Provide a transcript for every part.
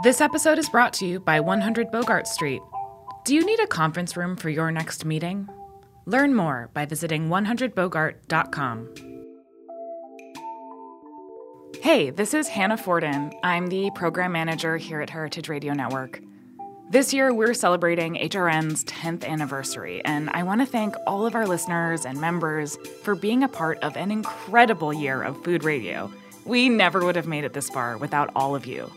This episode is brought to you by 100 Bogart Street. Do you need a conference room for your next meeting? Learn more by visiting 100bogart.com. Hey, this is Hannah Forden. I'm the program manager here at Heritage Radio Network. This year, we're celebrating HRN's 10th anniversary, and I want to thank all of our listeners and members for being a part of an incredible year of food radio. We never would have made it this far without all of you.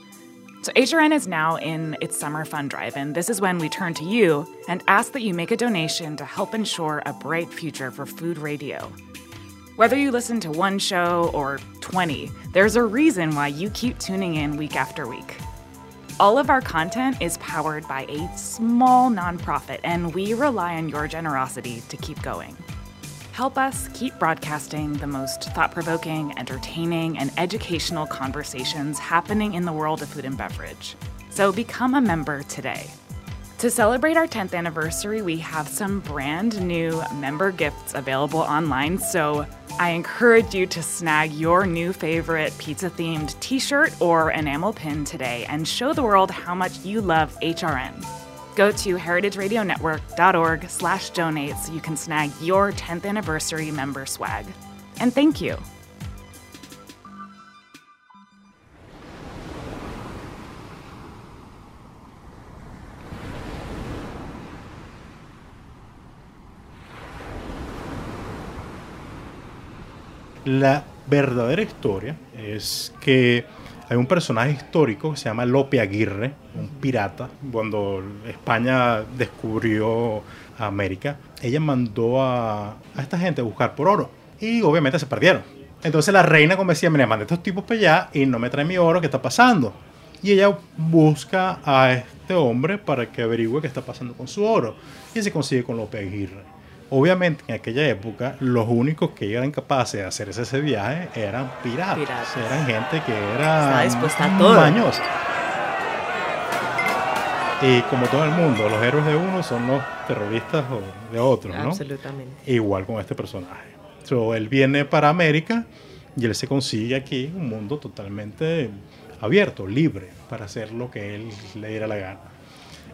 So, HRN is now in its summer fund drive, and this is when we turn to you and ask that you make a donation to help ensure a bright future for food radio. Whether you listen to one show or 20, there's a reason why you keep tuning in week after week. All of our content is powered by a small nonprofit, and we rely on your generosity to keep going. Help us keep broadcasting the most thought provoking, entertaining, and educational conversations happening in the world of food and beverage. So become a member today. To celebrate our 10th anniversary, we have some brand new member gifts available online. So I encourage you to snag your new favorite pizza themed t shirt or enamel pin today and show the world how much you love HRN. Go to heritageradionetwork.org slash donate so you can snag your 10th anniversary member swag. And thank you. La verdadera historia es que hay un personaje histórico que se llama Lope Aguirre, un pirata. Cuando España descubrió América, ella mandó a, a esta gente a buscar por oro. Y obviamente se perdieron. Entonces la reina como decía, mira, manda estos tipos para allá y no me trae mi oro, ¿qué está pasando? Y ella busca a este hombre para que averigüe qué está pasando con su oro. Y se consigue con Lope Aguirre. Obviamente en aquella época los únicos que eran capaces de hacer ese viaje eran piratas. Piratas. Eran gente que era dispuesta a todo. mañosa. Y como todo el mundo, los héroes de uno son los terroristas de otros, ¿no? Absolutamente. Igual con este personaje. So, él viene para América y él se consigue aquí un mundo totalmente abierto, libre, para hacer lo que él le diera la gana.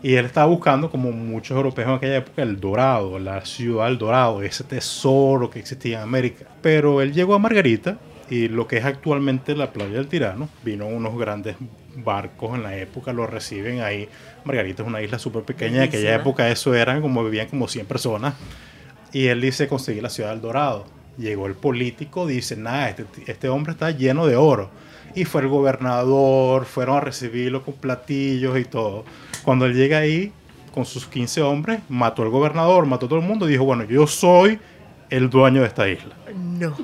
Y él estaba buscando, como muchos europeos en aquella época, el dorado, la ciudad del dorado, ese tesoro que existía en América. Pero él llegó a Margarita y lo que es actualmente la playa del Tirano, vino unos grandes barcos en la época, lo reciben ahí. Margarita es una isla súper pequeña, en aquella época eso eran como vivían como 100 personas. Y él dice conseguir la ciudad del dorado. Llegó el político, dice, nada, este, este hombre está lleno de oro. Y fue el gobernador, fueron a recibirlo con platillos y todo. Cuando él llega ahí, con sus 15 hombres, mató al gobernador, mató a todo el mundo y dijo, bueno, yo soy el dueño de esta isla. No.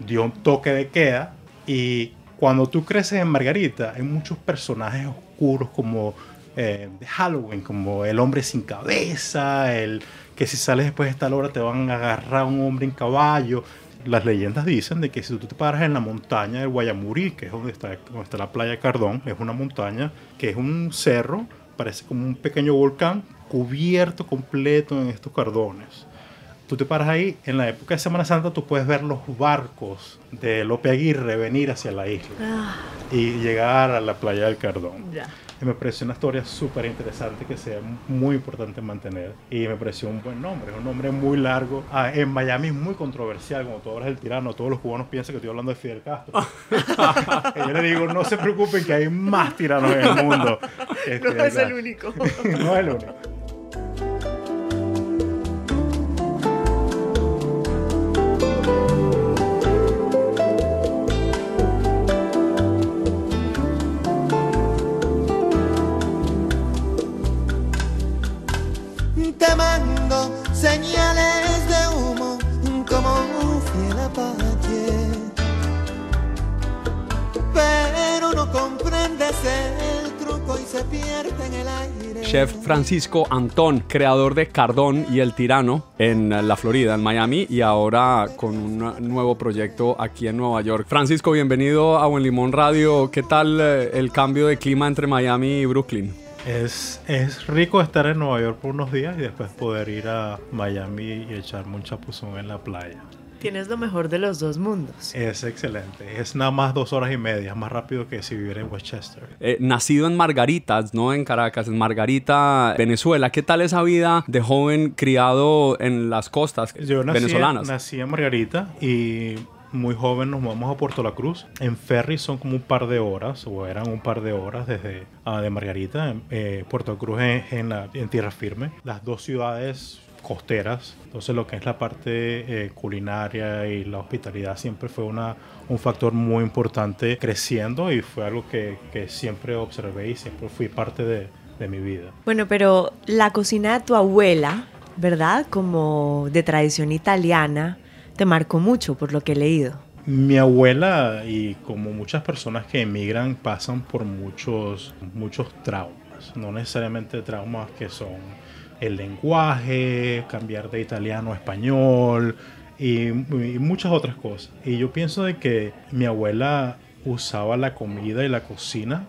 Dio un toque de queda y cuando tú creces en Margarita hay muchos personajes oscuros como eh, de Halloween, como el hombre sin cabeza, el que si sales después de esta hora te van a agarrar un hombre en caballo. Las leyendas dicen de que si tú te paras en la montaña del Guayamurí, que es donde está, donde está la playa Cardón, es una montaña que es un cerro, parece como un pequeño volcán cubierto completo en estos cardones. Tú te paras ahí, en la época de Semana Santa tú puedes ver los barcos de Lope Aguirre venir hacia la isla Ah, y llegar a la playa del Cardón. ya. Y me pareció una historia súper interesante que sea muy importante mantener. Y me pareció un buen nombre, es un nombre muy largo. Ah, en Miami es muy controversial, como tú hablas del tirano, todos los cubanos piensan que estoy hablando de Fidel Castro. y yo le digo, no se preocupen que hay más tiranos en el mundo. que No es el Castro". único. no es el único. Señales de humo como un fiel apache. Pero no comprendes el truco y se pierde en el aire. Chef Francisco Antón, creador de Cardón y El Tirano en eh, la Florida, en Miami, y ahora con un nuevo proyecto aquí en Nueva York. Francisco, bienvenido a Buen Limón Radio. ¿Qué tal eh, el cambio de clima entre Miami y Brooklyn? Es, es rico estar en Nueva York por unos días y después poder ir a Miami y echarme un chapuzón en la playa. Tienes lo mejor de los dos mundos. Es excelente. Es nada más dos horas y media, más rápido que si viviera en Westchester. Eh, nacido en Margaritas, no en Caracas, en Margarita, Venezuela. ¿Qué tal esa vida de joven criado en las costas Yo nací, venezolanas? nací en Margarita y muy joven nos mudamos a Puerto La Cruz. En ferry son como un par de horas, o eran un par de horas desde ah, de Margarita. Eh, Puerto La Cruz en, en tierra firme. Las dos ciudades costeras. Entonces lo que es la parte eh, culinaria y la hospitalidad siempre fue una, un factor muy importante creciendo y fue algo que, siempre observé y siempre fui parte de mi vida. Bueno, pero la cocina de tu abuela, ¿verdad? Como de tradición italiana, te marcó mucho por lo que he leído. Mi abuela y como muchas personas que emigran pasan por muchos, muchos traumas, no necesariamente traumas que son el lenguaje, cambiar de italiano a español y, y muchas otras cosas. Y yo pienso de que mi abuela usaba la comida y la cocina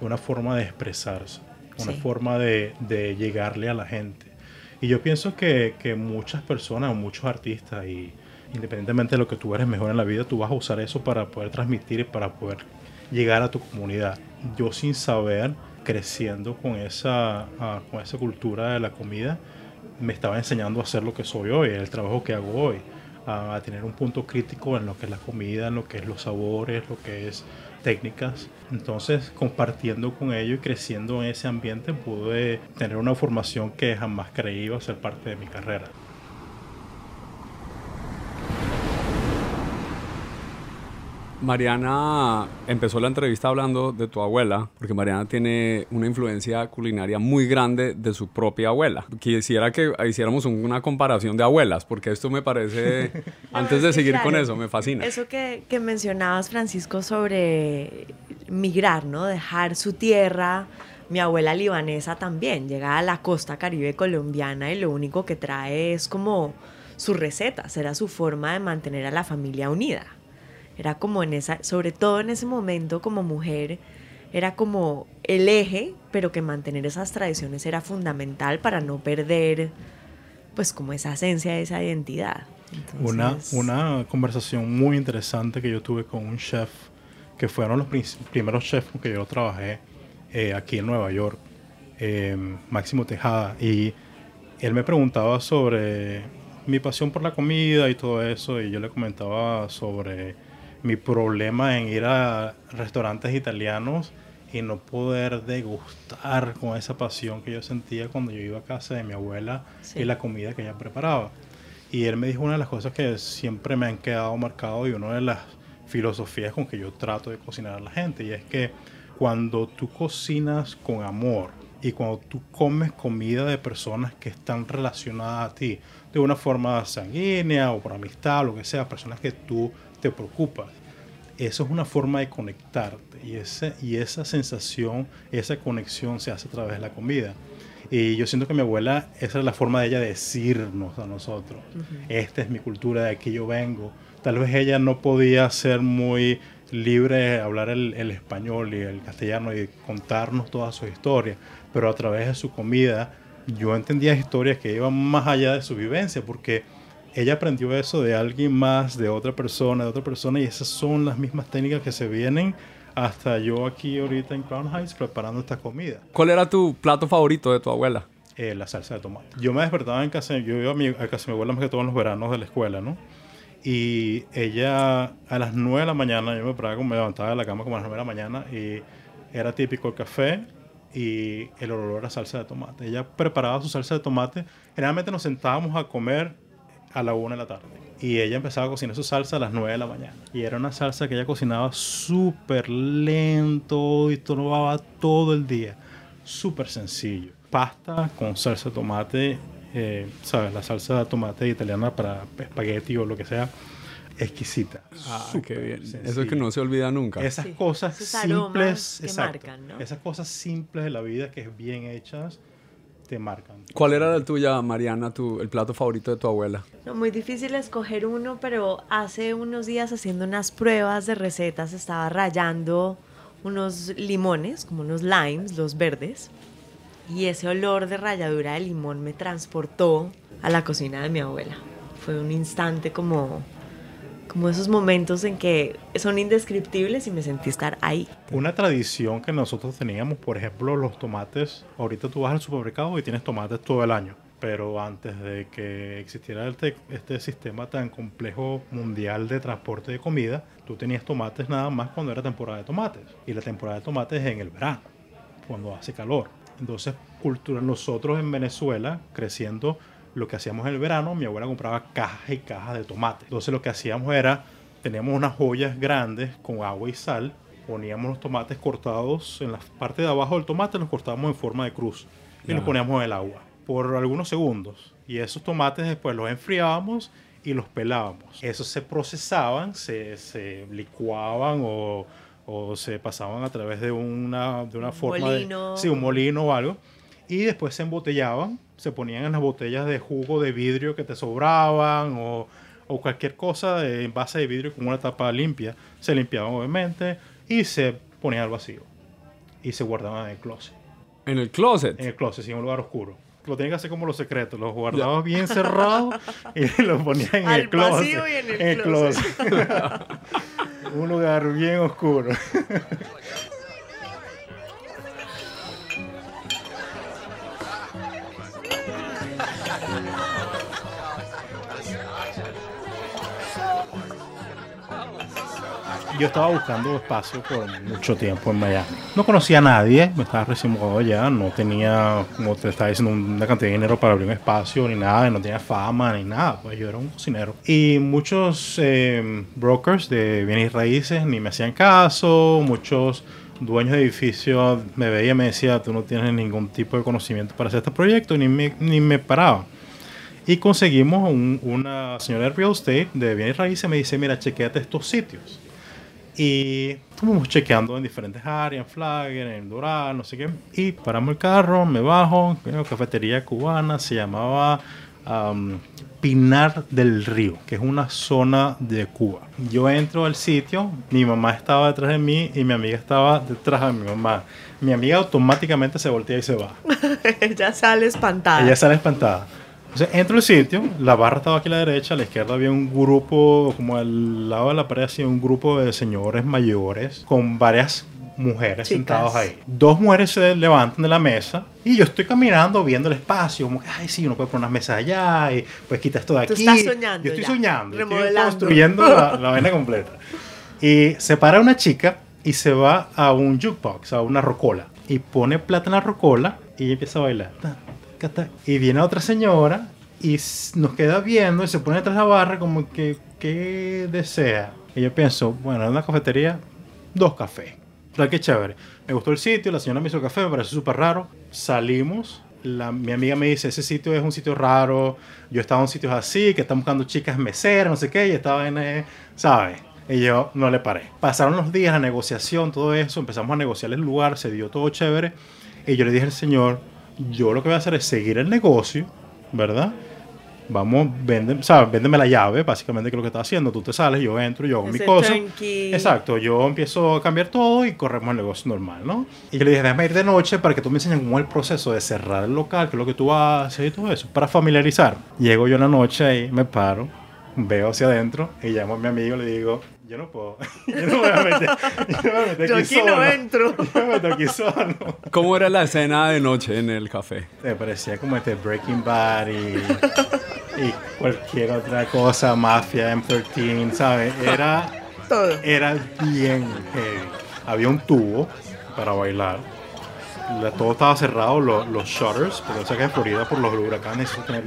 una forma de expresarse, una Sí. forma de, de llegarle a la gente. Y yo pienso que, que muchas personas, muchos artistas, y independientemente de lo que tú eres mejor en la vida, tú vas a usar eso para poder transmitir y para poder llegar a tu comunidad. Yo sin saber, creciendo con esa, ah, con esa cultura de la comida, me estaba enseñando a hacer lo que soy hoy, el trabajo que hago hoy, a, tener un punto crítico en lo que es la comida, en lo que es los sabores, lo que es técnicas. Entonces, compartiendo con ellos y creciendo en ese ambiente, pude tener una formación que jamás creí iba ser parte de mi carrera. Mariana empezó la entrevista hablando de tu abuela, porque Mariana tiene una influencia culinaria muy grande de su propia abuela. Quisiera que hiciéramos un- una comparación de abuelas, porque esto me parece, antes de seguir con eso, me fascina. Eso que, que mencionabas, Francisco, sobre migrar, ¿no? Dejar su tierra. Mi abuela libanesa también llega a la costa caribe colombiana y lo único que trae es como sus recetas, era su forma de mantener a la familia unida. Era como en esa, sobre todo en ese momento como mujer, era como el eje, pero que mantener esas tradiciones era fundamental para no perder, pues como esa esencia, esa identidad. Una, Entonces- una conversación muy interesante que yo tuve con un chef, que fueron los primeros chefs con que yo trabajé eh, aquí en Nueva York, eh, Máximo Tejada, y él me preguntaba sobre mi pasión por la comida y todo eso, y yo le comentaba sobre mi problema en ir a restaurantes italianos y no poder degustar con esa pasión que yo sentía cuando yo iba a casa de mi abuela Sí. y la comida que ella preparaba. Y él me dijo una de las cosas que siempre me han quedado marcado y una de las filosofías con que yo trato de cocinar a la gente. Y es que cuando tú cocinas con amor y cuando tú comes comida de personas que están relacionadas a ti de una forma sanguínea o por amistad lo que sea, personas que tú te preocupas, eso es una forma de conectarte y, ese, y esa sensación, esa conexión se hace a través de la comida. Y yo siento que mi abuela, esa es la forma de ella decirnos a nosotros, esta es mi cultura, de aquí yo vengo. Tal vez ella no podía ser muy libre de hablar el, el español y el castellano y contarnos toda su historia, pero a través de su comida yo entendía historias que iban más allá de su vivencia, porque ella aprendió eso de alguien más, de otra persona, de otra persona, y esas son las mismas técnicas que se vienen hasta yo aquí ahorita en Crown Heights preparando esta comida. ¿Cuál era tu plato favorito de tu abuela? Eh, la salsa de tomate. Yo me despertaba en casa, yo iba a, mi, a casa de mi abuela más que todo en los veranos de la escuela, ¿no? Y ella a las 9 de la mañana, yo me paraba, me levantaba de la cama como a las 9 de la mañana y era típico el café y el olor a salsa de tomate. Ella preparaba su salsa de tomate. Generalmente nos sentábamos a comer a la 1 de la tarde. Y ella empezaba a cocinar su salsa a las 9 de la mañana. Y era una salsa que ella cocinaba súper lento y tomaba todo el día. Súper sencillo. Pasta con salsa de tomate, eh, ¿sabes? La salsa de tomate italiana para espagueti o lo que sea. Exquisita. Ah, qué bien. Eso es que no se olvida nunca. Esas Sí, cosas esos simples, que exacto, marcan, ¿no? esas cosas simples de la vida que es bien hechas, te marcan. ¿Cuál era la tuya, Mariana, tu, el plato favorito de tu abuela? No, muy difícil escoger uno, pero hace unos días haciendo unas pruebas de recetas estaba rayando unos limones, como unos limes, los verdes, y ese olor de ralladura de limón me transportó a la cocina de mi abuela. Fue un instante como como esos momentos en que son indescriptibles y me sentí estar ahí. Una tradición que nosotros teníamos, por ejemplo, los tomates. Ahorita tú vas al supermercado y tienes tomates todo el año. Pero antes de que existiera este, este sistema tan complejo mundial de transporte de comida, tú tenías tomates nada más cuando era temporada de tomates. Y la temporada de tomates es en el verano, cuando hace calor. Entonces, cultura, nosotros en Venezuela, creciendo, lo que hacíamos en el verano, mi abuela compraba cajas y cajas de tomate. Entonces lo que hacíamos era, teníamos unas ollas grandes con agua y sal, poníamos los tomates cortados en la parte de abajo del tomate, los cortábamos en forma de cruz y los poníamos en el agua por algunos segundos. Y esos tomates después los enfriábamos y los pelábamos. Esos se procesaban, se, se licuaban o, o, se pasaban a través de una, de una forma molino. de... Sí, un molino o algo. Y después se embotellaban se ponían en las botellas de jugo de vidrio que te sobraban o, o cualquier cosa de envase de vidrio con una tapa limpia. Se limpiaban obviamente y se ponían al vacío. Y se guardaban en el closet. ¿En el closet? En el closet, sí, en un lugar oscuro. Lo tenían que hacer como los secretos. Los guardabas bien cerrados y los ponían en Al el closet. vacío y en el closet. un lugar bien oscuro. yo estaba buscando espacio por mucho tiempo en Miami. No conocía a nadie, me estaba recién mudado allá, no tenía, como te estaba diciendo, una cantidad de dinero para abrir un espacio ni nada, no tenía fama ni nada, pues yo era un cocinero. Y muchos eh, brokers de bienes y raíces ni me hacían caso, muchos dueños de edificios me veían y me decían, tú no tienes ningún tipo de conocimiento para hacer este proyecto, ni me, ni me paraban. Y conseguimos un, una señora de real estate de bienes raíces, me dice, mira, chequeate estos sitios y estuvimos chequeando en diferentes áreas, en Flagger, en Doral, no sé qué. Y paramos el carro, me bajo, una cafetería cubana, se llamaba um, Pinar del Río, que es una zona de Cuba. Yo entro al sitio, mi mamá estaba detrás de mí y mi amiga estaba detrás de mi mamá. Mi amiga automáticamente se voltea y se va. Ella sale espantada. Ella sale espantada. Entonces entro al sitio, la barra estaba aquí a la derecha, a la izquierda había un grupo, como al lado de la pared, así un grupo de señores mayores con varias mujeres sentadas ahí. Dos mujeres se levantan de la mesa y yo estoy caminando viendo el espacio, como que, ay, sí, uno puede poner unas mesas allá y pues quita esto de aquí. Tú estás soñando Yo estoy ya, soñando, estoy remodelando. construyendo la, la vaina completa. Y se para una chica y se va a un jukebox, a una rocola, y pone plata en la rocola y empieza a bailar. Y viene otra señora y nos queda viendo y se pone detrás de la barra como que, ¿qué desea? Y yo pienso, bueno, en una cafetería, dos cafés. Sea, qué chévere. Me gustó el sitio, la señora me hizo café, me pareció súper raro. Salimos, la, mi amiga me dice, ese sitio es un sitio raro, yo estaba en sitios así, que están buscando chicas meseras, no sé qué, y estaba en, eh, ¿sabes? Y yo no le paré. Pasaron los días, la negociación, todo eso, empezamos a negociar el lugar, se dio todo chévere. Y yo le dije al señor, yo lo que voy a hacer es seguir el negocio, ¿verdad? Vamos, vende, ¿sabes? véndeme la llave, básicamente que es lo que está haciendo. Tú te sales, yo entro, yo hago mi cosa. turnkey. Exacto, yo empiezo a cambiar todo y corremos el negocio normal, ¿no? Y yo le dije, déjame ir de noche para que tú me enseñes cómo es el proceso de cerrar el local, qué es lo que tú haces y todo eso, para familiarizar. Llego yo en la noche y me paro, veo hacia adentro y llamo a mi amigo y le digo, yo no puedo, yo no me voy a meter, yo no me voy a meter Yo aquí, aquí no solo. entro. Yo me meto aquí solo. ¿Cómo era la escena de noche en el café? Me parecía como este Breaking Bad y, y cualquier otra cosa, Mafia, M13, ¿sabes? Era, Todo. era bien heavy. Había un tubo para bailar. La- todo estaba cerrado, lo- los shutters, porque yo sé que en Florida por los huracanes tener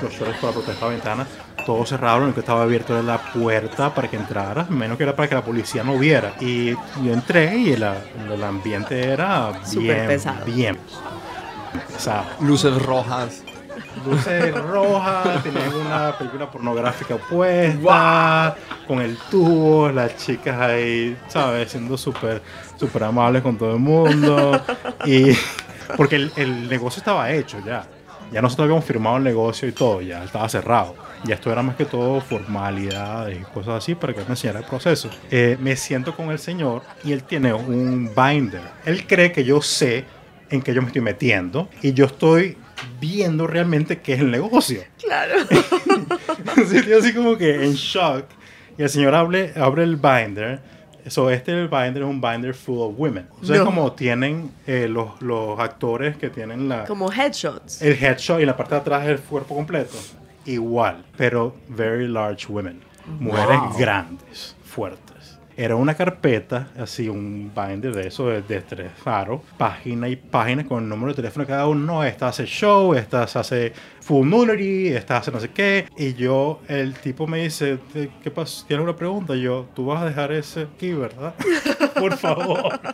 los, shutters para proteger la ventana. Todo cerrado, lo único que estaba abierto era la puerta para que entraras, menos que era para que la policía no viera. Y yo entré y el, el ambiente era bien, pesado. bien pesado Luces rojas. luces rojas, tenían una película pornográfica puesta, con el tubo, las chicas ahí, ¿sabes? Siendo súper súper amables con todo el mundo. Y porque el, el negocio estaba hecho ya. Ya nosotros habíamos firmado el negocio y todo, ya estaba cerrado. Ya esto era más que todo formalidades y cosas así para que él me enseñara el proceso. Eh, me siento con el señor y él tiene un binder. Él cree que yo sé en qué yo me estoy metiendo y yo estoy viendo realmente qué es el negocio. Claro. Entonces, yo así como que en shock. Y el señor abre, abre el binder. So, este el binder es un binder full of women. O sea, No. como tienen eh, los, los actores que tienen la, Como headshots. el headshot y la parte de atrás el cuerpo completo. Igual, pero very large women. Mujeres Wow. grandes, fuertes. Era una carpeta, así, un binder de eso, de, de tres faros, página y página con el número de teléfono de cada uno. No, esta hace show, esta hace full nudity, esta hace no sé qué. Y yo, el tipo me dice, "¿Qué- ¿qué pasa? ¿Tienes una pregunta? Y yo, tú vas a dejar ese aquí, ¿verdad? Por favor.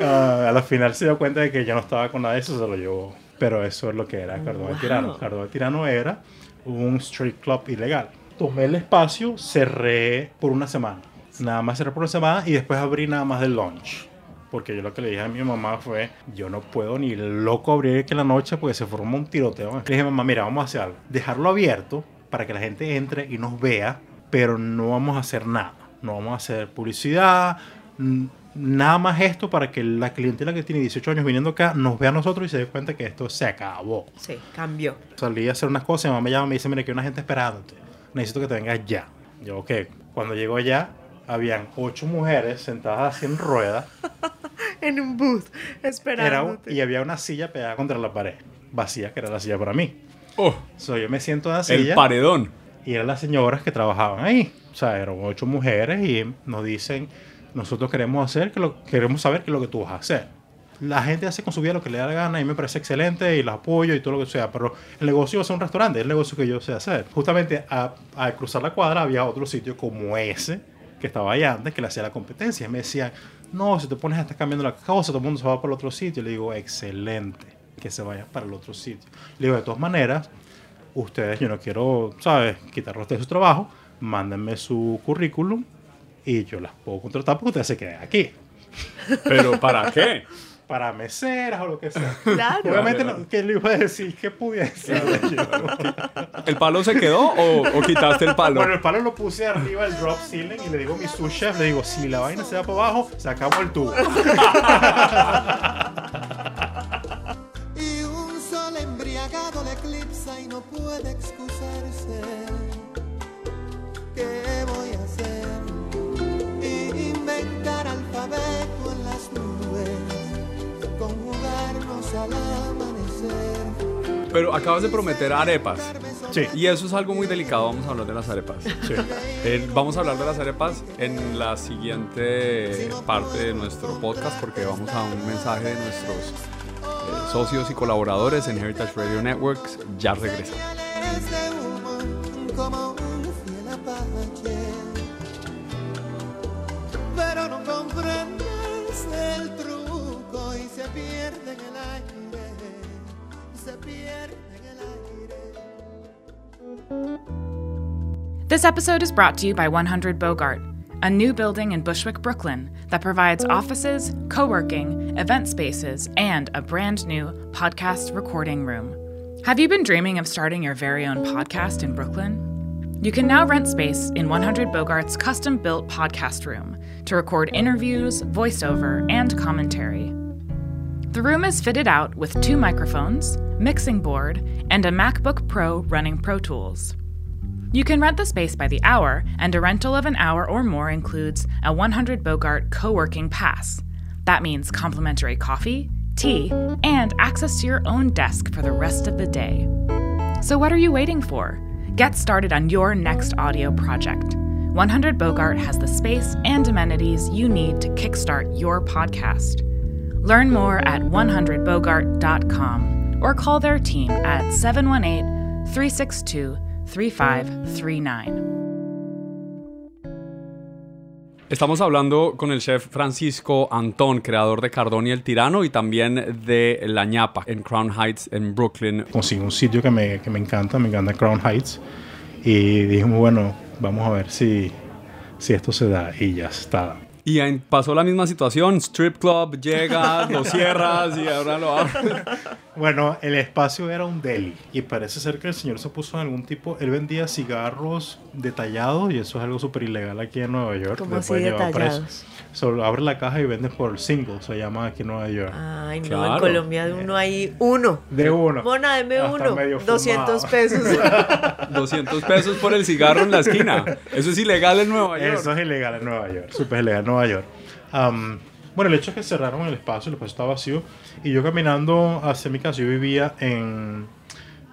Ah, a la final se dio cuenta de que ya no estaba con nada de eso, se lo llevó. Pero eso es lo que era Cardón Wow. Tirano. Cardón el Tirano era un street club ilegal. Tomé el espacio, cerré por una semana. Nada más cerré por una semana y después abrí nada más del lunch. Porque yo lo que le dije a mi mamá fue, yo no puedo ni loco abrir que en la noche porque se forma un tiroteo. Le dije, mamá, mira, vamos a hacer algo. Dejarlo abierto para que la gente entre y nos vea, pero no vamos a hacer nada. No vamos a hacer publicidad, nada más esto para que la clientela que tiene 18 años viniendo acá nos vea a nosotros y se dé cuenta que esto se acabó. Sí, cambió. Salí a hacer unas cosas, mi mamá me llama y me dice, mira, que hay una gente esperándote. Necesito que te vengas ya. Yo, ok. Cuando llego allá, habían ocho mujeres sentadas así en ruedas En un booth, era, esperándote. y había una silla pegada contra la pared, vacía, que era la silla para mí. Oh, So, yo me siento en la el silla paredón. y eran las señoras que trabajaban ahí. O sea, eran ocho mujeres y nos dicen, nosotros queremos hacer, que lo, queremos saber qué es lo que tú vas a hacer. La gente hace con su vida lo que le da la gana y me parece excelente y los apoyo y todo lo que sea, pero el negocio es un restaurante, es el negocio que yo sé hacer. Justamente a- al cruzar la cuadra había otro sitio como ese que estaba ahí antes que le hacía la competencia. Me decían, no, si te pones a estar cambiando la cosa, todo el mundo se va para el otro sitio. Le digo, excelente, que se vayan para el otro sitio. Le digo, de todas maneras, ustedes, yo no quiero, ¿sabes?, quitarlos de su trabajo, mándenme su currículum y yo las puedo contratar porque ustedes se queden aquí. ¿Pero para qué? Para meseras o lo que sea. Claro. Obviamente, no, ¿qué le iba a decir? ¿Qué pudiese? ¿El palo se quedó o, o quitaste el palo? Bueno, el palo lo puse arriba del drop ceiling y le digo a mi sous chef, le digo, si la vaina se va para abajo, se acabó el tubo. Y un sol embriagado le eclipsa y no puede excusarse. ¿Qué voy a hacer? Inventar alfabeto Pero acabas de prometer arepas. Sí, Y eso es algo muy delicado. Vamos a hablar de las arepas. sí. Eh, vamos a hablar de las arepas en la siguiente parte de nuestro podcast porque vamos a un mensaje de nuestros eh, socios y colaboradores en Heritage Radio Networks. Ya regresamos. This episode is brought to you by 100 Bogart, a new building in Bushwick, Brooklyn that provides offices, co working, event spaces, and a brand new podcast recording room. Have you been dreaming of starting your very own podcast in Brooklyn? You can now rent space in 100 Bogart's custom built podcast room to record interviews, voiceover, and commentary. The room is fitted out with two microphones, mixing board, and a MacBook Pro running Pro Tools. You can rent the space by the hour, and a rental of an hour or more includes a 100 Bogart co working pass. That means complimentary coffee, tea, and access to your own desk for the rest of the day. So, what are you waiting for? Get started on your next audio project. 100 Bogart has the space and amenities you need to kickstart your podcast. Learn more at 100bogart.com or call their team at 718 362 3539. Estamos hablando con el chef Francisco Antón, creador de Cardón y el Tirano y también de La ñapa en Crown Heights en Brooklyn. Consigo un sitio que me, que me encanta, me encanta Crown Heights. Y dijimos, bueno, vamos a ver si, si esto se da. Y ya está. Y pasó la misma situación, strip club, llegas, lo cierras y ahora lo abres. Bueno, el espacio era un deli y parece ser que el señor se puso en algún tipo, él vendía cigarros detallados y eso es algo súper ilegal aquí en Nueva York. ¿Cómo así detallados? Solo abre la caja y venden por single, se llama aquí en Nueva York. Ay, no, Claro. en Colombia de uno hay uno. De uno. Mona, deme uno. medio 200 fumado. pesos. 200 pesos por el cigarro en la esquina. Eso es ilegal en Nueva York. Eso es ilegal en Nueva York, súper ilegal en Nueva York. Am, bueno, el hecho es que cerraron el espacio, el espacio estaba vacío. Y yo caminando hacia mi casa, yo vivía en,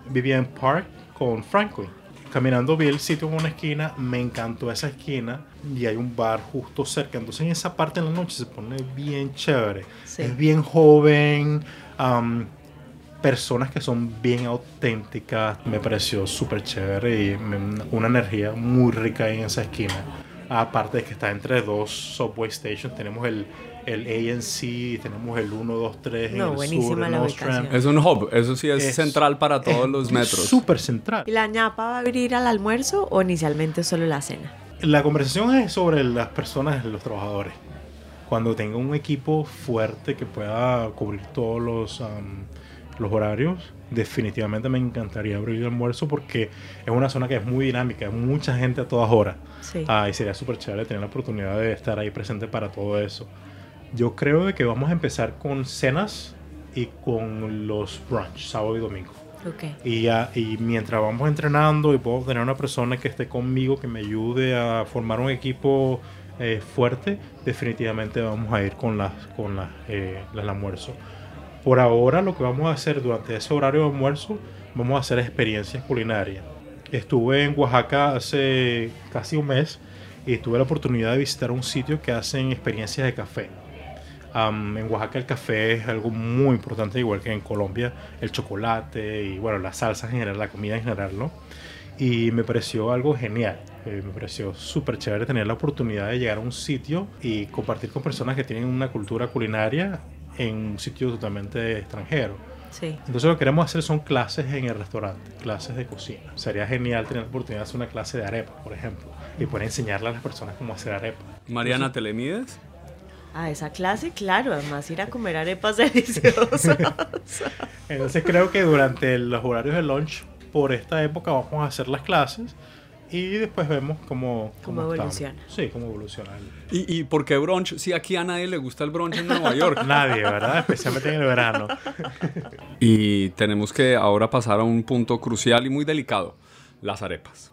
vivía en Park con Franklin. Caminando vi el sitio en una esquina, me encantó esa esquina y hay un bar justo cerca. Entonces en esa parte en la noche se pone bien chévere. Sí. Es bien joven, personas que son bien auténticas. Me pareció súper chévere y me- una energía muy rica en esa esquina. Aparte de que está entre dos subway stations, tenemos el, el ANC, tenemos el 1, 2, 3 en No, el sur, el la Nostrand. ubicación. Es un hub, eso sí es, Es- central para todos es los metros. Súper central. ¿Y la ñapa va a abrir al almuerzo o inicialmente solo la cena? La conversación es sobre las personas, los trabajadores. Cuando tenga un equipo fuerte que pueda cubrir todos los, am, los horarios, definitivamente me encantaría abrir el almuerzo porque es una zona que es muy dinámica, hay mucha gente a todas horas. Sí. Ah, y sería súper chévere tener la oportunidad de estar ahí presente para todo eso. Yo creo de que vamos a empezar con cenas y con los brunch, sábado y domingo. Ok. Y, y mientras vamos entrenando y puedo tener una persona que esté conmigo, que me ayude a formar un equipo eh, fuerte, definitivamente vamos a ir con, las, con las, eh, el almuerzo. Por ahora lo que vamos a hacer durante ese horario de almuerzo, vamos a hacer experiencias culinarias. Estuve en Oaxaca hace casi un mes y tuve la oportunidad de visitar un sitio que hacen experiencias de café. Am, en Oaxaca el café es algo muy importante, igual que en Colombia, el chocolate y bueno, las salsas en general, la comida en general, ¿no? Y me pareció algo genial, eh, me pareció súper chévere tener la oportunidad de llegar a un sitio y compartir con personas que tienen una cultura culinaria en un sitio totalmente extranjero. Sí. Entonces lo que queremos hacer son clases en el restaurante, clases de cocina. Sería genial tener la oportunidad de hacer una clase de arepa, por ejemplo, y poder enseñarle a las personas cómo hacer arepa. Mariana, ¿te le mides? A esa clase, claro. Además, ir a comer arepas deliciosas. Entonces creo que durante los horarios de lunch, por esta época, vamos a hacer las clases y después vemos cómo, Cómo evoluciona. Sí, cómo evoluciona. ¿Y, ¿Y por qué brunch? Si aquí a nadie le gusta el brunch en Nueva York. Nadie, ¿verdad? Especialmente en el verano. Y tenemos que ahora pasar a un punto crucial y muy delicado, las arepas.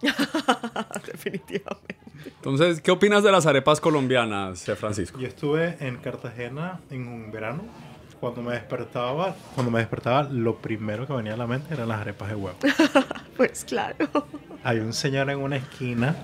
Definitivamente. Entonces, ¿qué opinas de las arepas colombianas, eh, Francisco? Yo estuve en Cartagena en un verano. Cuando me despertaba, cuando me despertaba, lo primero que venía a la mente eran las arepas de huevo. Pues claro. Hay un señor en una esquina,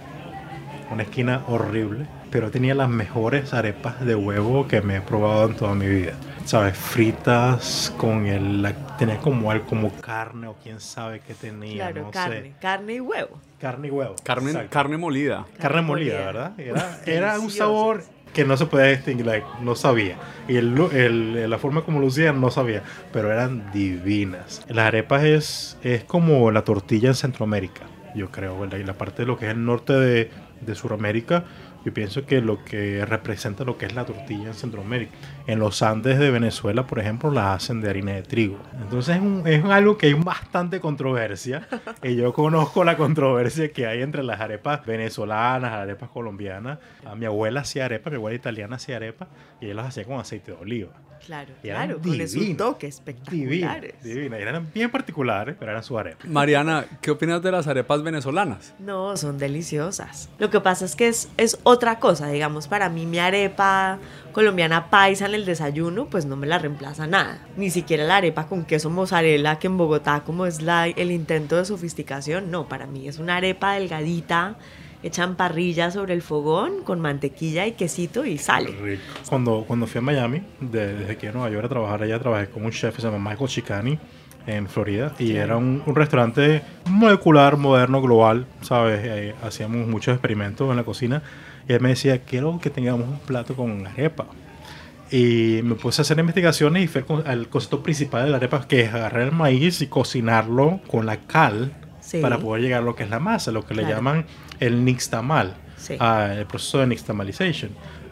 una esquina horrible, pero tenía las mejores arepas de huevo que me he probado en toda mi vida. ¿Sabes? Fritas con el... la- tenía como algo como carne o quién sabe qué tenía, Claro, no carne. sé. Carne y huevo. Carne y huevo. Carne, carne molida. Carne molida, molida. ¿verdad? Era, era un sabor que no se puede distinguir, like, no sabía. Y el, el- la forma como lucían no sabía, pero eran divinas. Las arepas es, es como la tortilla en Centroamérica, yo creo, ¿verdad? Y la parte de lo que es el norte de, de Sudamérica, yo pienso que lo que representa lo que es la tortilla en Centroamérica. En los Andes de Venezuela, por ejemplo, las hacen de harina de trigo. Entonces es, un- es algo que hay bastante controversia. y yo conozco la controversia que hay entre las arepas venezolanas, las arepas colombianas. A mi abuela hacía arepa, mi abuela italiana hacía arepa y ella las hacía con aceite de oliva. Claro, Y claro. Con esos divinas, toques Divinas, espectaculares. divinas. Y Eran bien particulares, pero eran sus arepas. Mariana, ¿qué opinas de las arepas venezolanas? No, son deliciosas. Lo que pasa es que es, es otra cosa. Digamos, para mí mi arepa colombiana paisa en el desayuno, pues no me la reemplaza nada. Ni siquiera la arepa con queso mozzarella, que en Bogotá como es la, el intento de sofisticación. No, para mí es una arepa delgadita, hecha en parrilla sobre el fogón, con mantequilla y quesito y sale. Rico. Cuando, cuando fui a Miami, de- desde que a Nueva York a trabajar allá, trabajé con un chef que se llama Michael Chicani en Florida y era un, un restaurante molecular, moderno, global, ¿sabes? Eh, hacíamos muchos experimentos en la cocina y él me decía, quiero que tengamos un plato con arepa. Y me puse a hacer investigaciones y fue el concepto principal de la arepa, que es agarrar el maíz y cocinarlo con la cal Sí. para poder llegar a lo que es la masa, lo que le Claro. llaman el nixtamal, Sí. ah, el proceso de nixtamalization.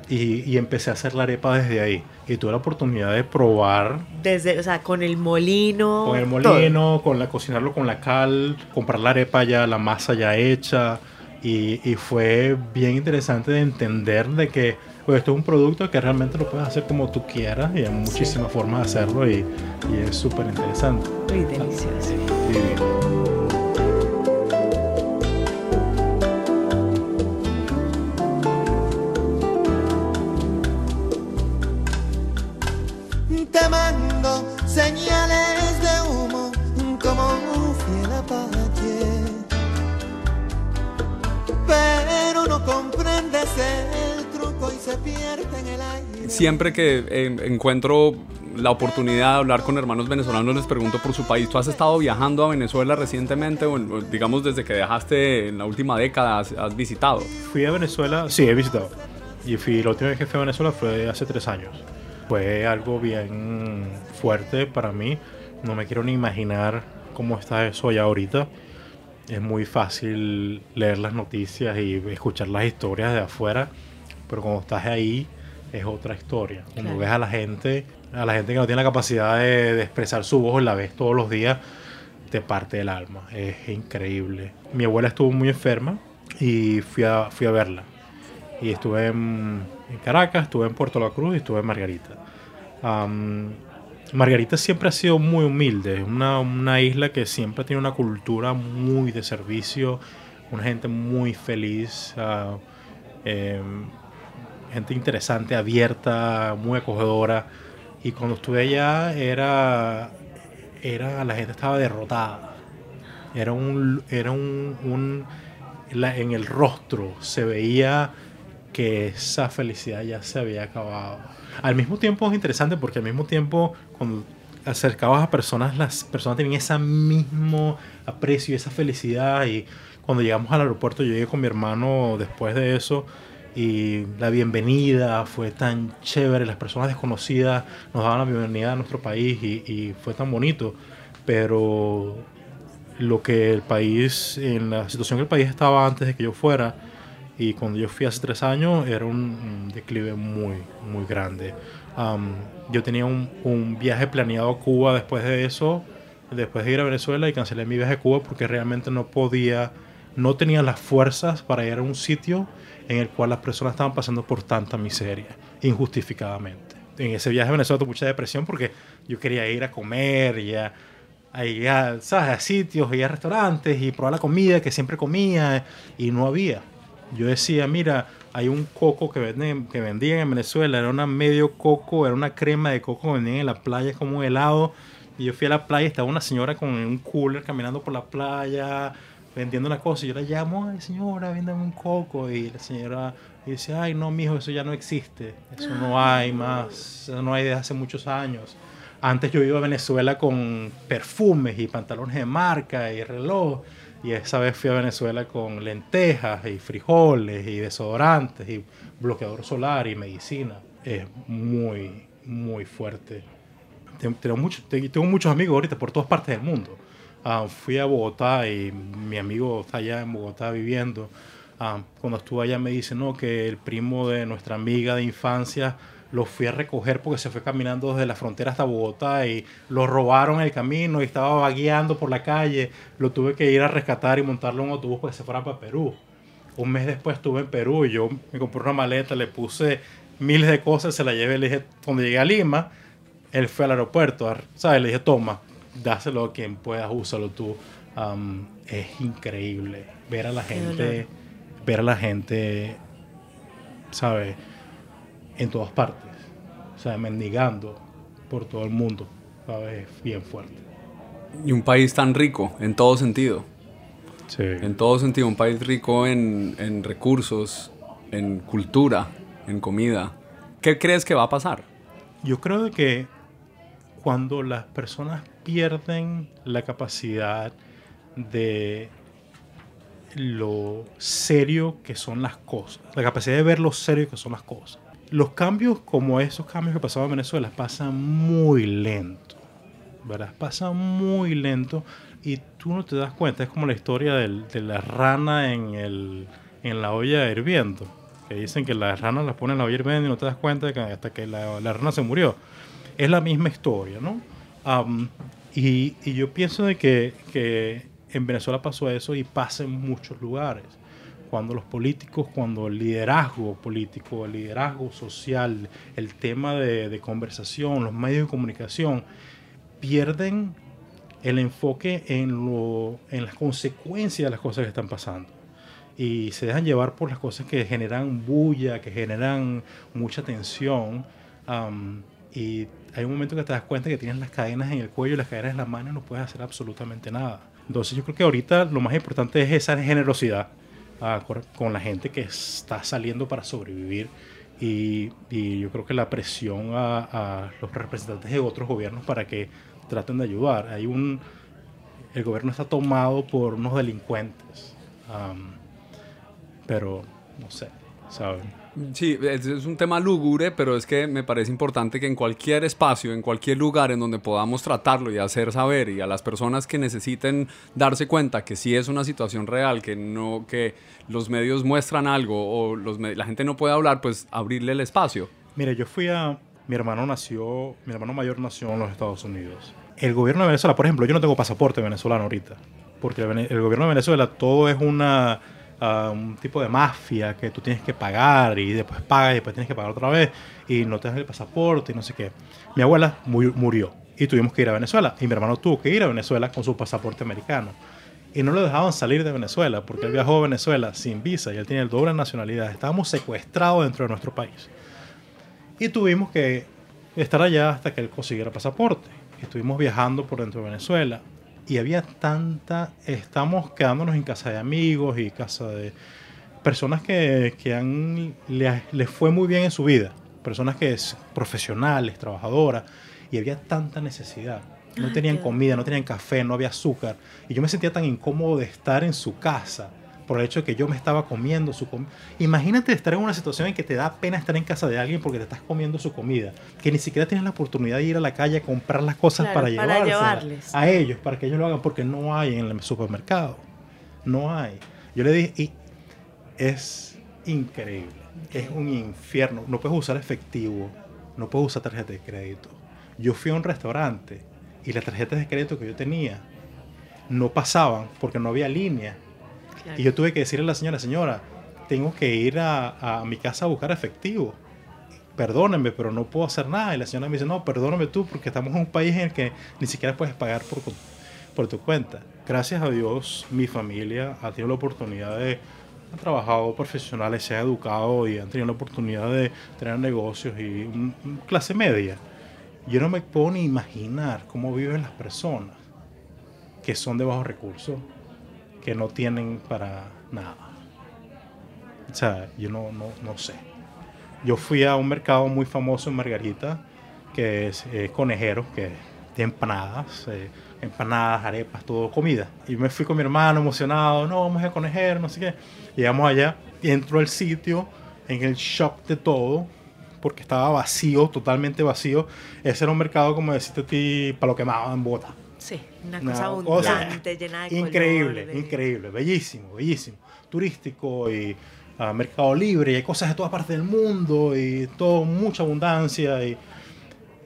Y, y empecé a hacer la arepa desde ahí. Y tuve la oportunidad de probar Desde, o sea, con el molino. con el todo. molino, con la cocinarlo con la cal, comprar la arepa ya, la masa ya hecha. Y, y fue bien interesante de entender de que pues, esto es un producto que realmente lo puedes hacer como tú quieras y hay muchísimas formas de hacerlo y, y es súper interesante. Uy, delicioso. El truco y se pierde en el aire. Siempre que eh, encuentro la oportunidad de hablar con hermanos venezolanos, les pregunto por su país. ¿Tú has estado viajando a Venezuela recientemente o, o digamos desde que dejaste en la última década has, has visitado? Fui a Venezuela, sí, he visitado. Y fui, la última vez que fui a Venezuela fue hace tres años. Fue algo bien fuerte para mí. No me quiero ni imaginar cómo está eso allá ahorita. Es muy fácil leer las noticias y escuchar las historias de afuera, pero cuando estás ahí es otra historia. Cuando Claro. ves a la gente, a la gente que no tiene la capacidad de, de expresar su voz y la ves todos los días, te parte el alma. Es increíble. Mi abuela estuvo muy enferma y fui a, fui a verla. Y estuve en, en Caracas, estuve en Puerto La Cruz y estuve en Margarita. Margarita siempre ha sido muy humilde, una, una isla que siempre tiene una cultura muy de servicio, una gente muy feliz, ah, em, gente interesante, abierta, muy acogedora. Y cuando estuve allá era, era la gente estaba derrotada. Era un, era un, un- en el rostro se veía que esa felicidad ya se había acabado. Al mismo tiempo es interesante porque al mismo tiempo cuando acercabas a personas, las personas tenían ese mismo aprecio esa felicidad. Y cuando llegamos al aeropuerto yo llegué con mi hermano después de eso y la bienvenida fue tan chévere, las personas desconocidas nos daban la bienvenida a nuestro país y, y fue tan bonito, pero lo que el país, en la situación que el país estaba antes de que yo fuera, y cuando yo fui hace tres años, era un, declive muy, muy grande. Am, yo tenía un, un viaje planeado a Cuba después de eso, después de ir a Venezuela, y cancelé mi viaje a Cuba porque realmente no podía, no tenía las fuerzas para ir a un sitio en el cual las personas estaban pasando por tanta miseria, injustificadamente. En ese viaje a Venezuela tuve mucha depresión porque yo quería ir a comer y a, a ir a, ¿sabes? a sitios y a restaurantes y probar la comida que siempre comía y no había. Yo decía, mira, hay un coco que, venden, que vendían en Venezuela, era una medio coco, era una crema de coco que vendían en la playa, como un helado. Y yo fui a la playa y estaba una señora con un cooler caminando por la playa, vendiendo una cosa. Y yo la llamo, ay señora, véndame un coco. Y la señora dice, ay no, mijo, eso ya no existe. Eso no hay más, eso no hay desde hace muchos años. Antes yo iba a Venezuela con perfumes y pantalones de marca y reloj. Y esa vez fui a Venezuela con lentejas y frijoles y desodorantes y bloqueador solar y medicina. Es muy, muy fuerte. Tengo, mucho- te- tengo muchos amigos ahorita por todas partes del mundo. Ah, fui a Bogotá y mi amigo está allá en Bogotá viviendo. Ah, cuando estuve allá me dice no, que el primo de nuestra amiga de infancia lo fui a recoger porque se fue caminando desde la frontera hasta Bogotá y lo robaron en el camino y estaba vagueando por la calle. Lo tuve que ir a rescatar y montarlo en un autobús para que se fuera para Perú. Un mes después estuve en Perú y yo me compré una maleta, le puse miles de cosas, se la llevé, le dije, cuando llegué a Lima, él fue al aeropuerto, ¿sabes? Le dije, toma, dáselo a quien puedas, úsalo tú. Es increíble ver a la gente, ver a la gente, ¿sabes? En todas partes, o sea, mendigando por todo el mundo, ¿sabes? Es bien fuerte. Y un país tan rico en todo sentido. Sí. En todo sentido, un país rico en, en recursos, en cultura, en comida. ¿Qué crees que va a pasar? Yo creo de que cuando las personas pierden la capacidad de lo serio que son las cosas, la capacidad de ver lo serio que son las cosas. Los cambios como esos cambios que pasaban en Venezuela pasan muy lento, ¿verdad? Pasan muy lento y tú no te das cuenta. Es como la historia de la rana en, el, en la olla hirviendo. que dicen que las ranas las ponen a oír bien y no te das cuenta que hasta que la, la rana se murió. Es la misma historia, ¿no? Am, y, yo pienso de que en Venezuela pasó eso y pasa en muchos lugares. Cuando los políticos, cuando el liderazgo político, el liderazgo social, el tema de, de conversación, los medios de comunicación, pierden el enfoque en, lo, en las consecuencias de las cosas que están pasando. Y se dejan llevar por las cosas que generan bulla, que generan mucha tensión. am, y hay un momento que te das cuenta que tienes las cadenas en el cuello las cadenas en las manos y no puedes hacer absolutamente nada. Entonces yo creo que ahorita lo más importante es esa generosidad cor- con la gente que está saliendo para sobrevivir. Y, y yo creo que la presión a, a los representantes de otros gobiernos para que traten de ayudar. Hay un, el gobierno está tomado por unos delincuentes. am, pero no sé, ¿saben? Sí, es, un tema lúgubre, pero es que me parece importante que en cualquier espacio, en cualquier lugar en donde podamos tratarlo y hacer saber y a las personas que necesiten darse cuenta que sí es una situación real, que no que los medios muestran algo o los la gente no puede hablar, pues abrirle el espacio. Mire, yo fui a... Mi hermano nació, mi hermano mayor nació en los Estados Unidos. El gobierno de Venezuela, por ejemplo, yo no tengo pasaporte venezolano ahorita, porque el, el gobierno de Venezuela todo es una, ah, un tipo de mafia que tú tienes que pagar y después pagas y después tienes que pagar otra vez y no te el pasaporte y no sé qué. Mi abuela mu- murió y tuvimos que ir a Venezuela y mi hermano tuvo que ir a Venezuela con su pasaporte americano. Y no lo dejaban salir de Venezuela porque él viajó a Venezuela sin visa y él tiene doble nacionalidad. Estábamos secuestrados dentro de nuestro país. Y tuvimos que estar allá hasta que él consiguiera pasaporte. Estuvimos viajando por dentro de Venezuela y había tanta... Estamos quedándonos en casa de amigos y casa de personas que, que han, le- les fue muy bien en su vida. Personas que es profesionales, trabajadoras. Y había tanta necesidad. No Ay, tenían comida, no tenían café, no había azúcar. Y yo me sentía tan incómodo de estar en su casa por el hecho de que yo me estaba comiendo su comida. Imagínate estar en una situación en que te da pena estar en casa de alguien porque te estás comiendo su comida, que ni siquiera tienes la oportunidad de ir a la calle a comprar las cosas Claro, para, para llevarles. a ellos, para que ellos lo hagan, porque no hay en el supermercado. No hay. Yo le dije, y es increíble. Es un infierno. No puedes usar efectivo, no puedes usar tarjeta de crédito. Yo fui a un restaurante y las tarjetas de crédito que yo tenía no pasaban porque no había línea. Y yo tuve que decirle a la señora, señora, tengo que ir a, a mi casa a buscar efectivo. Perdónenme, pero no puedo hacer nada. Y la señora me dice, no, perdóname tú, porque estamos en un país en el que ni siquiera puedes pagar por, por tu cuenta. Gracias a Dios, mi familia ha tenido la oportunidad de, han trabajado profesionales, se ha educado y han tenido la oportunidad de tener negocios y clase media. Yo no me puedo ni imaginar cómo viven las personas que son de bajos recursos, que no tienen para nada. O sea, yo no, no, no sé. Yo fui a un mercado muy famoso en Margarita, que es eh, conejero, que tiene empanadas, eh, empanadas, arepas, todo comida. Y me fui con mi hermano emocionado, no, vamos a conejero, no sé qué. Llegamos allá entro al sitio en el shock de todo, porque estaba vacío, totalmente vacío. Ese era un mercado, como deciste a ti, para lo quemado en bota. Sí, una Una cosa cosa abundante, llena de Increíble, color, de- increíble, bellísimo, bellísimo. Turístico y ah, mercado libre, y hay cosas de todas partes del mundo y todo, mucha abundancia. Y,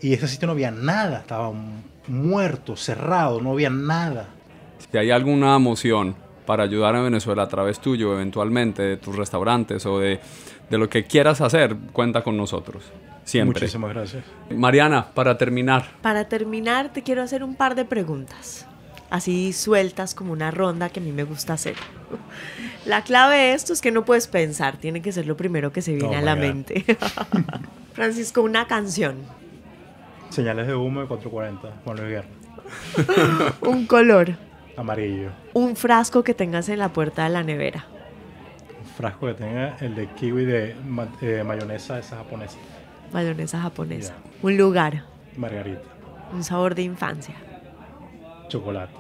y ese sitio no había nada, estaba muerto, cerrado, no había nada. Si hay alguna moción para ayudar a Venezuela a través tuyo, eventualmente, de tus restaurantes o de, de lo que quieras hacer, cuenta con nosotros. Siempre. Muchísimas gracias. Mariana, para terminar, Para terminar, te quiero hacer un par de preguntas. Así sueltas como una ronda que a mí me gusta hacer. La clave de esto es que no puedes pensar, tiene que ser lo primero que se viene Oh a my la God. mente. Francisco, una canción, Señales de humo de 440, Juan Luis Guerra. un color, Amarillo. un frasco que tengas en la puerta de la nevera, frasco que tenga el de kiwi de eh, mayonesa esa japonesa. mayonesa japonesa, un lugar, Margarita. un sabor de infancia. Chocolate.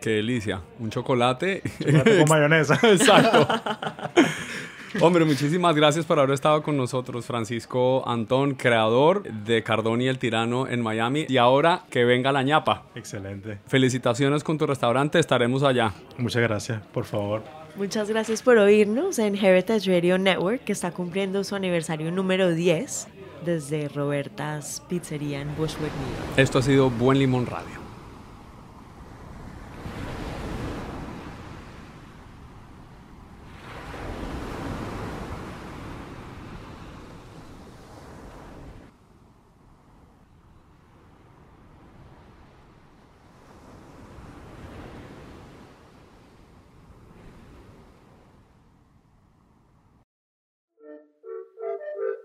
qué delicia. Un chocolate. Chocolate con mayonesa. Exacto. Hombre, muchísimas gracias por haber estado con nosotros, Francisco Antón, creador de Cardón y el Tirano en Miami. Y ahora que venga la ñapa. Excelente. Felicitaciones con tu restaurante, estaremos allá. Muchas gracias, por favor. Muchas gracias por oírnos en Heritage Radio Network, que está cumpliendo su aniversario número 10 desde Roberta's Pizzería en Bushwick, New York. Esto ha sido Buen Limón Radio.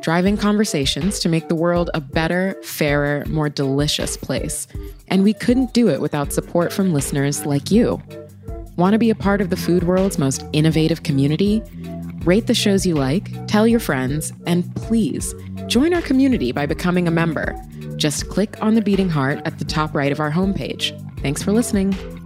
driving conversations to make the world a better, fairer, more delicious place. And we couldn't do it without support from listeners like you. Want to be a part of the food world's most innovative community? Rate the shows you like, tell your friends, and please join our community by becoming a member. Just click on the beating heart at the top right of our homepage. Thanks for listening.